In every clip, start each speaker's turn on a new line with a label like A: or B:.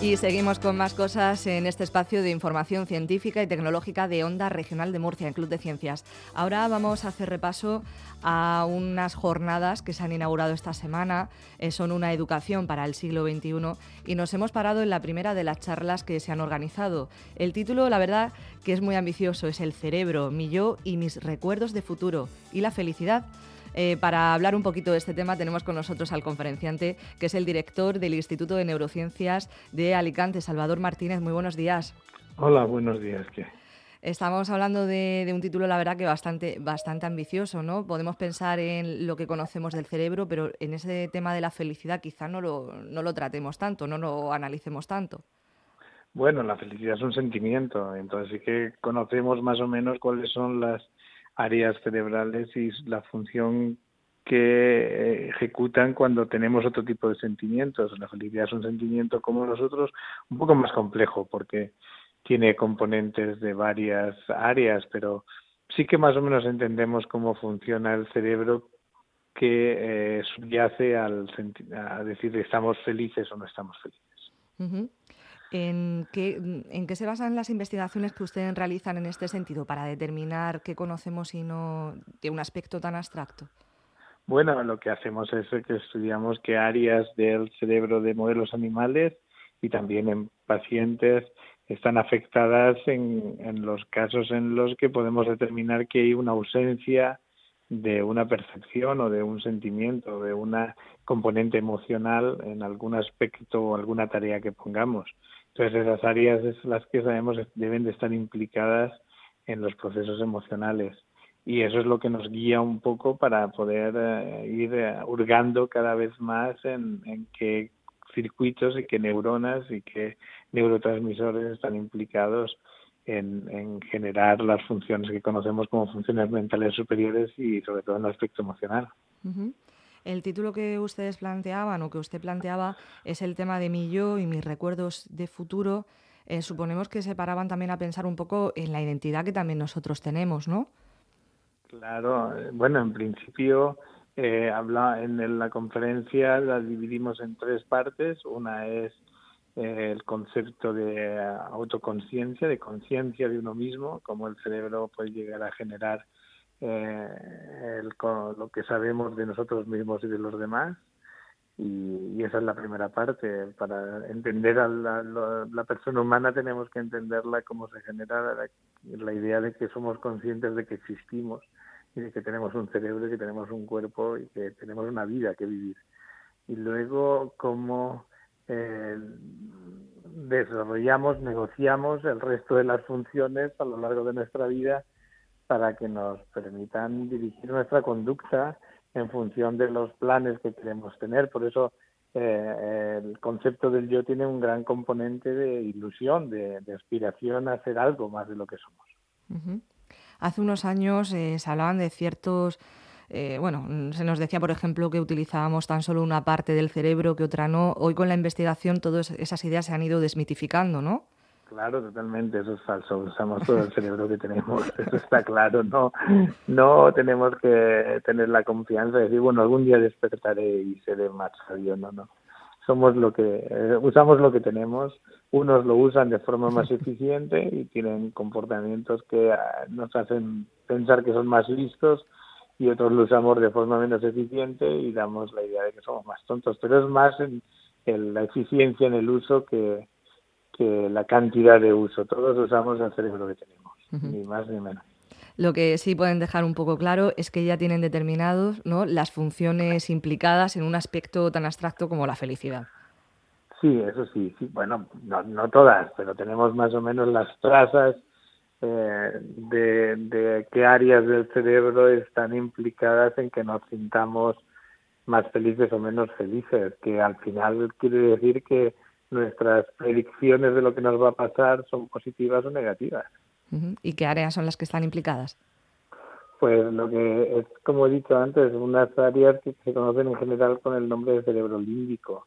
A: Y seguimos con más cosas en este espacio de información científica y tecnológica de Onda Regional de Murcia, en Club de Ciencias. Ahora vamos a hacer repaso a unas jornadas que se han inaugurado esta semana. Eh, son una educación para el siglo XXI y nos hemos parado en la primera de las charlas que se han organizado. El título, la verdad, que es muy ambicioso, es El cerebro, mi yo y mis recuerdos de futuro y la felicidad. Eh, para hablar un poquito de este tema tenemos con nosotros al conferenciante, que es el director del Instituto de Neurociencias de Alicante, Salvador Martínez. Muy buenos días.
B: Hola, buenos días.
A: Estamos hablando de, un título, la verdad, que bastante, bastante ambicioso, ¿no? Podemos pensar en lo que conocemos del cerebro, pero en ese tema de la felicidad quizá no lo, no lo tratemos tanto, no lo analicemos tanto.
B: Bueno, la felicidad es un sentimiento, entonces sí que conocemos más o menos cuáles son las áreas cerebrales y la función que eh, ejecutan cuando tenemos otro tipo de sentimientos. La felicidad es un sentimiento como nosotros, un poco más complejo porque tiene componentes de varias áreas, pero sí que más o menos entendemos cómo funciona el cerebro que eh, subyace al a decir estamos felices o no estamos felices.
A: ¿En qué, ¿En qué se basan las investigaciones que ustedes realizan en este sentido para determinar qué conocemos y no de un aspecto tan abstracto?
B: Bueno, lo que hacemos es que estudiamos qué áreas del cerebro de modelos animales y también en pacientes están afectadas en, en los casos en los que podemos determinar que hay una ausencia de una percepción o de un sentimiento, de una componente emocional en algún aspecto o alguna tarea que pongamos. Entonces esas áreas es las que sabemos deben de estar implicadas en los procesos emocionales y eso es lo que nos guía un poco para poder eh, ir eh, hurgando cada vez más en, qué circuitos y qué neuronas y qué neurotransmisores están implicados en, generar las funciones que conocemos como funciones mentales superiores y sobre todo en el aspecto emocional.
A: El título que ustedes planteaban o que usted planteaba es el tema de mi yo y mis recuerdos de futuro. Eh, suponemos que se paraban también a pensar un poco en la identidad que también nosotros tenemos, ¿no?
B: Claro, bueno, en principio eh, habla en la conferencia la dividimos en tres partes. Una es eh, el concepto de autoconciencia, de conciencia de uno mismo, cómo el cerebro puede llegar a generar eh, el, lo que sabemos de nosotros mismos y de los demás. Y, esa es la primera parte. Para entender a la, persona humana tenemos que entenderla cómo se genera la, idea de que somos conscientes de que existimos y de que tenemos un cerebro y que tenemos un cuerpo y que tenemos una vida que vivir. Y luego cómo eh, desarrollamos, negociamos el resto de las funciones a lo largo de nuestra vida para que nos permitan dirigir nuestra conducta en función de los planes que queremos tener. Por eso eh, el concepto del yo tiene un gran componente de ilusión, de, aspiración a hacer algo más de lo que somos.
A: Hace unos años eh, se hablaban de ciertos... Eh, bueno, se nos decía, por ejemplo, que utilizábamos tan solo una parte del cerebro que otra no. Hoy con la investigación todas esas ideas se han ido desmitificando, ¿no?
B: Claro, totalmente, eso es falso. Usamos todo el cerebro que tenemos, eso está claro. No, no tenemos que tener la confianza de decir, bueno, algún día despertaré y seré más sabio. No, no. Somos lo que eh, usamos lo que tenemos. Unos lo usan de forma más eficiente y tienen comportamientos que ah, nos hacen pensar que son más listos y otros lo usamos de forma menos eficiente y damos la idea de que somos más tontos. Pero es más en la eficiencia en el uso que que la cantidad de uso. Todos usamos el cerebro que tenemos, ni más ni menos.
A: Lo que sí pueden dejar un poco claro es que ya tienen determinados ¿no? las funciones implicadas en un aspecto tan abstracto como la felicidad.
B: Sí, eso sí, sí. Bueno, no, no todas, pero tenemos más o menos las trazas eh, de, de qué áreas del cerebro están implicadas en que nos sintamos más felices o menos felices, que al final quiere decir que nuestras predicciones de lo que nos va a pasar son positivas o negativas.
A: ¿Y qué áreas son las que están implicadas?
B: Pues lo que es, como he dicho antes, unas áreas que se conocen en general con el nombre de cerebro límbico,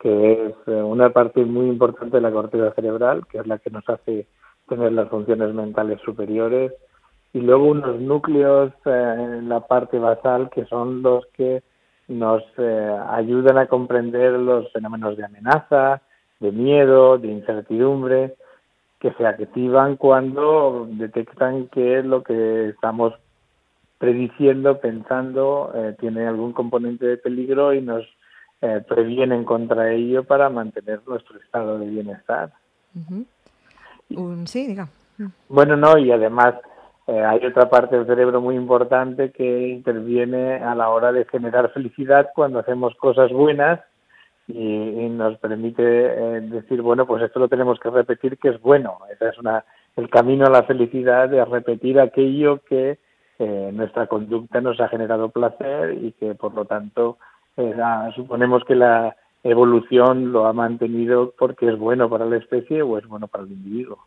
B: que es eh, una parte muy importante de la corteza cerebral, que es la que nos hace tener las funciones mentales superiores, y luego unos núcleos eh, en la parte basal, que son los que nos eh, ayudan a comprender los fenómenos de amenaza, de miedo, de incertidumbre, que se activan cuando detectan que lo que estamos prediciendo, pensando, eh, tiene algún componente de peligro y nos eh, previenen contra ello para mantener nuestro estado de bienestar.
A: sí, diga.
B: Bueno, no, y además eh, hay otra parte del cerebro muy importante que interviene a la hora de generar felicidad cuando hacemos cosas buenas y, nos permite eh, decir, bueno, pues esto lo tenemos que repetir que es bueno. Ese es una, el camino a la felicidad de repetir aquello que eh, nuestra conducta nos ha generado placer y que por lo tanto eh, suponemos que la evolución lo ha mantenido porque es bueno para la especie o es bueno para el individuo.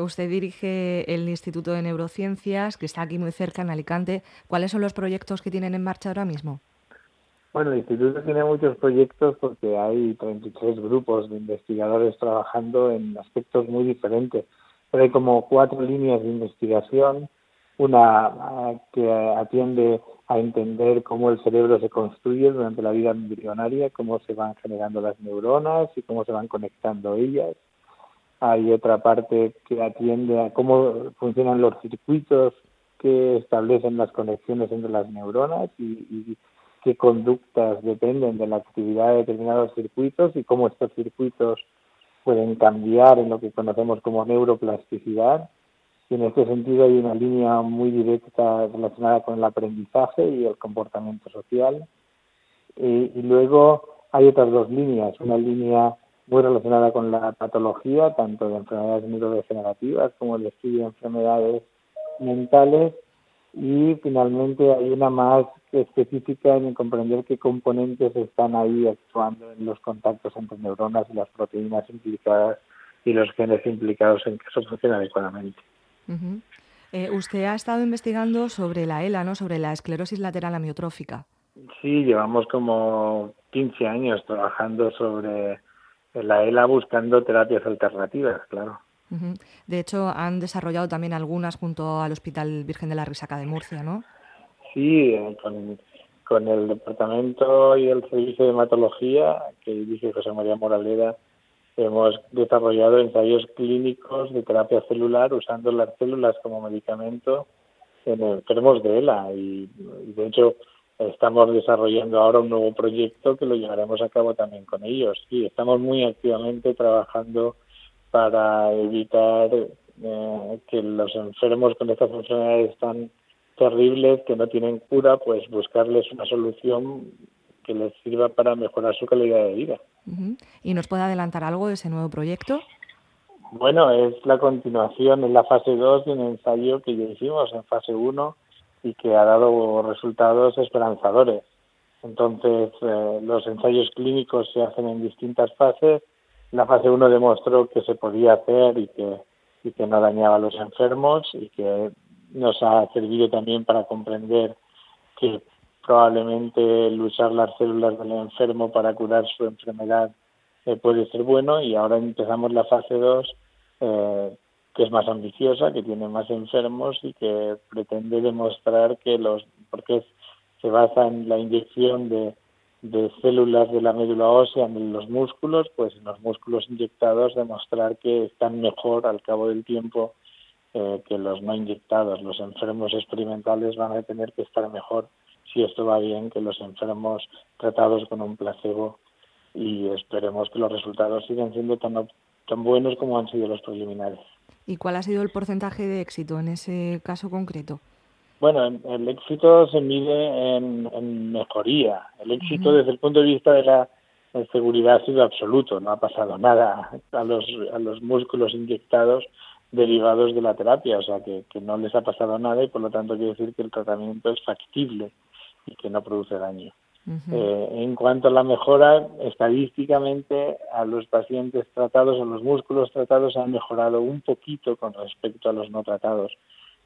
A: usted dirige el Instituto de Neurociencias, que está aquí muy cerca, en Alicante. ¿Cuáles son los proyectos que tienen en marcha ahora mismo?
B: Bueno, el instituto tiene muchos proyectos porque hay 33 grupos de investigadores trabajando en aspectos muy diferentes. Pero hay como cuatro líneas de investigación, una ah, que atiende a entender cómo el cerebro se construye durante la vida embrionaria, cómo se van generando las neuronas y cómo se van conectando ellas. Hay otra parte que atiende a cómo funcionan los circuitos que establecen las conexiones entre las neuronas y, y qué conductas dependen de la actividad de determinados circuitos y cómo estos circuitos pueden cambiar en lo que conocemos como neuroplasticidad. Y en este sentido hay una línea muy directa relacionada con el aprendizaje y el comportamiento social. Y, y luego hay otras dos líneas, una línea muy relacionada con la patología, tanto de enfermedades neurodegenerativas como el estudio de enfermedades mentales, y finalmente hay una más específica en comprender qué componentes están ahí actuando en los contactos entre neuronas y las proteínas implicadas y los genes implicados en que eso funcione adecuadamente.
A: Eh, usted ha estado investigando sobre la ELA, ¿no? sobre la esclerosis lateral amiotrófica.
B: Sí, llevamos como 15 años trabajando sobre la ELA buscando terapias alternativas, claro.
A: De hecho, han desarrollado también algunas junto al Hospital Virgen de la Risaca de Murcia, ¿no?
B: Sí, eh, con, el departamento y el servicio de hematología que dirige José María Moraleda, hemos desarrollado ensayos clínicos de terapia celular usando las células como medicamento en enfermos de ELA y, de hecho estamos desarrollando ahora un nuevo proyecto que lo llevaremos a cabo también con ellos. Sí, estamos muy activamente trabajando para evitar eh, que los enfermos con estas enfermedades tan terribles que no tienen cura, pues buscarles una solución que les sirva para mejorar su calidad de vida.
A: ¿Y nos puede adelantar algo de ese nuevo proyecto?
B: Bueno, es la continuación en la fase 2 de un ensayo que ya hicimos en fase 1 y que ha dado resultados esperanzadores. Entonces, eh, los ensayos clínicos se hacen en distintas fases la fase 1 demostró que se podía hacer y que, y que no dañaba a los enfermos y que nos ha servido también para comprender que probablemente el usar las células del enfermo para curar su enfermedad eh, puede ser bueno. Y ahora empezamos la fase 2 eh, que es más ambiciosa, que tiene más enfermos y que pretende demostrar que los, porque se basa en la inyección de de células de la médula ósea en los músculos, pues en los músculos inyectados demostrar que están mejor al cabo del tiempo eh, que los no inyectados. Los enfermos experimentales van a tener que estar mejor si esto va bien que los enfermos tratados con un placebo y esperemos que los resultados sigan siendo tan, tan buenos como han sido los preliminares.
A: ¿Y cuál ha sido el porcentaje de éxito en ese caso concreto?
B: Bueno, el éxito se mide en, mejoría. El éxito desde el punto de vista de la seguridad ha sido absoluto. No ha pasado nada a los, a los músculos inyectados derivados de la terapia, o sea que, que no les ha pasado nada y por lo tanto quiere decir que el tratamiento es factible y que no produce daño. eh, en cuanto a la mejora, estadísticamente a los pacientes tratados o los músculos tratados han mejorado un poquito con respecto a los no tratados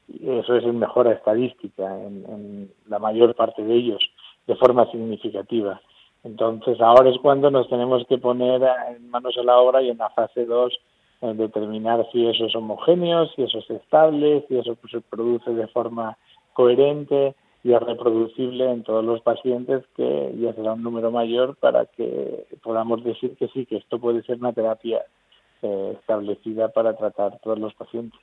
B: eso es en mejora estadística en, la mayor parte de ellos, de forma significativa. Entonces, ahora es cuando nos tenemos que poner en manos a la obra y en la fase 2 determinar si eso es homogéneo, si eso es estable, si eso se produce de forma coherente ya reproducible en todos los pacientes, que ya será un número mayor para que podamos decir que sí, que esto puede ser una terapia eh, establecida para tratar todos los pacientes.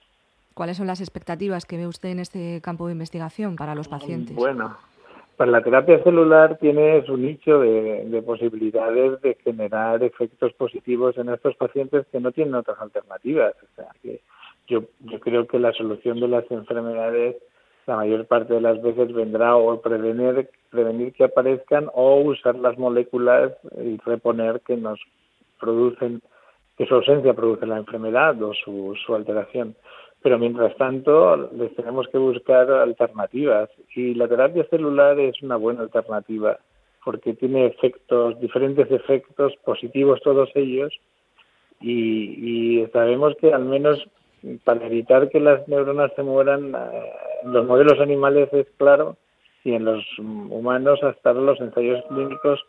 A: ¿Cuáles son las expectativas que ve usted en este campo de investigación para los pacientes?
B: Bueno, para la terapia celular tiene su nicho de, posibilidades de generar efectos positivos en estos pacientes que no tienen otras alternativas. O sea, que yo, yo creo que la solución de las enfermedades la mayor parte de las veces vendrá o prevenir, prevenir que aparezcan o usar las moléculas y reponer que nos producen, que su ausencia produce la enfermedad o su, su alteración pero mientras tanto les tenemos que buscar alternativas. Y la terapia celular es una buena alternativa porque tiene efectos, diferentes efectos positivos todos ellos. Y, sabemos que al menos para evitar que las neuronas se mueran, eh, los modelos animales es claro y en los humanos hasta los ensayos clínicos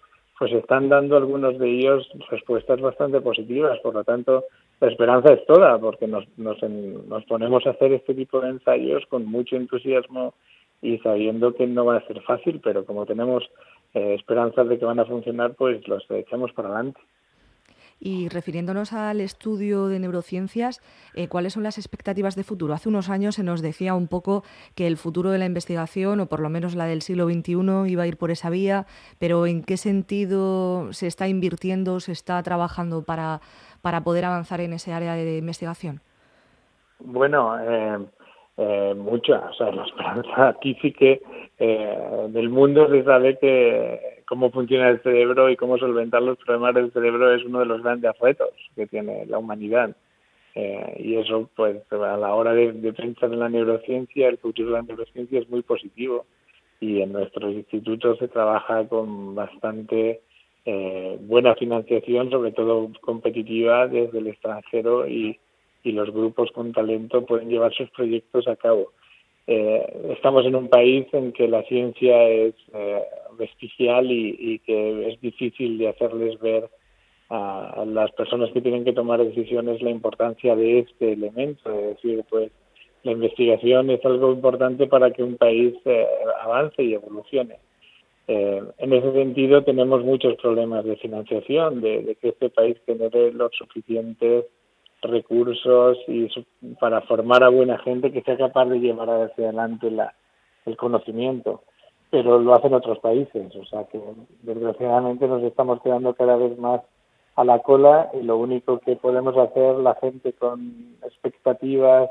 B: pues están dando algunos de ellos respuestas bastante positivas. Por lo tanto, la esperanza es toda, porque nos, nos, nos ponemos a hacer este tipo de ensayos con mucho entusiasmo y sabiendo que no va a ser fácil, pero como tenemos eh, esperanzas de que van a funcionar, pues los echamos para adelante.
A: Y refiriéndonos al estudio de neurociencias, eh, ¿cuáles son las expectativas de futuro? Hace unos años se nos decía un poco que el futuro de la investigación, o por lo menos la del siglo XXI, iba a ir por esa vía, pero ¿en qué sentido se está invirtiendo, se está trabajando para, para poder avanzar en ese área de investigación?
B: Bueno, eh, eh, mucho. O sea, la esperanza aquí sí que eh, del mundo se sabe que cómo funciona el cerebro y cómo solventar los problemas del cerebro es uno de los grandes retos que tiene la humanidad. Eh, y eso, pues, a la hora de, pensar en la neurociencia, el futuro de la neurociencia es muy positivo. Y en nuestros institutos se trabaja con bastante eh, buena financiación, sobre todo competitiva desde el extranjero y, y los grupos con talento pueden llevar sus proyectos a cabo. Eh, estamos en un país en que la ciencia es eh, vestigial y, que es difícil de hacerles ver a, las personas que tienen que tomar decisiones la importancia de este elemento, es decir, pues la investigación es algo importante para que un país eh, avance y evolucione. en ese sentido tenemos muchos problemas de financiación, de, de que este país genere los suficientes recursos y para formar a buena gente que sea capaz de llevar hacia adelante la, el conocimiento. Pero lo hacen otros países, o sea que desgraciadamente nos estamos quedando cada vez más a la cola y lo único que podemos hacer la gente con expectativas,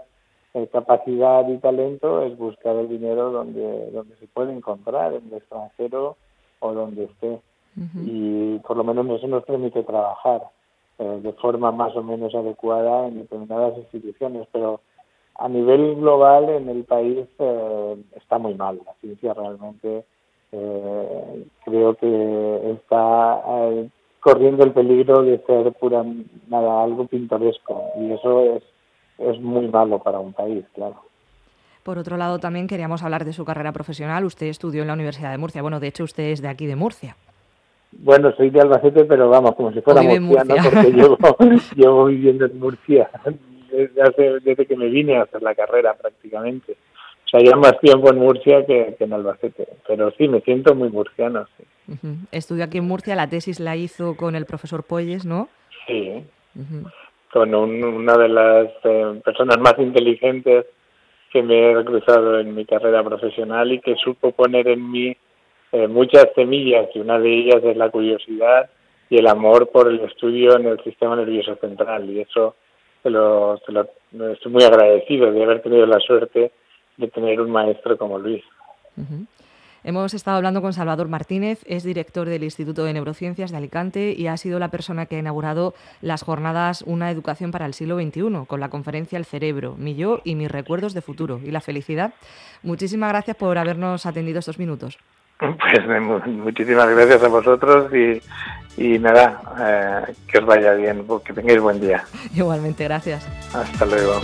B: eh, capacidad y talento es buscar el dinero donde, donde se puede encontrar, en el extranjero o donde esté. Y por lo menos eso nos permite trabajar. Eh, de forma más o menos adecuada en determinadas instituciones, pero a nivel global en el país eh, está muy mal. La ciencia realmente eh, creo que está corriendo el peligro de ser pura nada algo pintoresco y eso es es muy malo para un país, claro.
A: Por otro lado, también queríamos hablar de su carrera profesional. Usted estudió en la Universidad de Murcia. Bueno, de hecho, usted es de aquí, de Murcia.
B: Bueno, soy de Albacete, pero vamos, como si fuera murciano, porque llevo, llevo viviendo en Murcia desde, hace, desde que me vine a hacer la carrera prácticamente. O sea, ya más tiempo en Murcia que, en Albacete, pero sí, me siento muy murciano. Sí.
A: Estudió aquí en Murcia, la tesis la hizo con el profesor Poyes, ¿no?
B: Sí, con una de las eh, personas más inteligentes que me he cruzado en mi carrera profesional y que supo poner en mí eh, muchas semillas y una de ellas es la curiosidad y el amor por el estudio en el sistema nervioso central y eso se lo, estoy muy agradecido de haber tenido la suerte de tener un maestro como Luis.
A: Hemos estado hablando con Salvador Martínez, es director del Instituto de Neurociencias de Alicante y ha sido la persona que ha inaugurado las jornadas Una Educación para el Siglo XXI, con la conferencia El Cerebro, mi yo y mis recuerdos de futuro y la felicidad. Muchísimas gracias por habernos atendido estos minutos.
B: Pues muchísimas gracias a vosotros y, y nada, eh, que os vaya bien, que tengáis buen día.
A: Igualmente, gracias.
B: Hasta luego.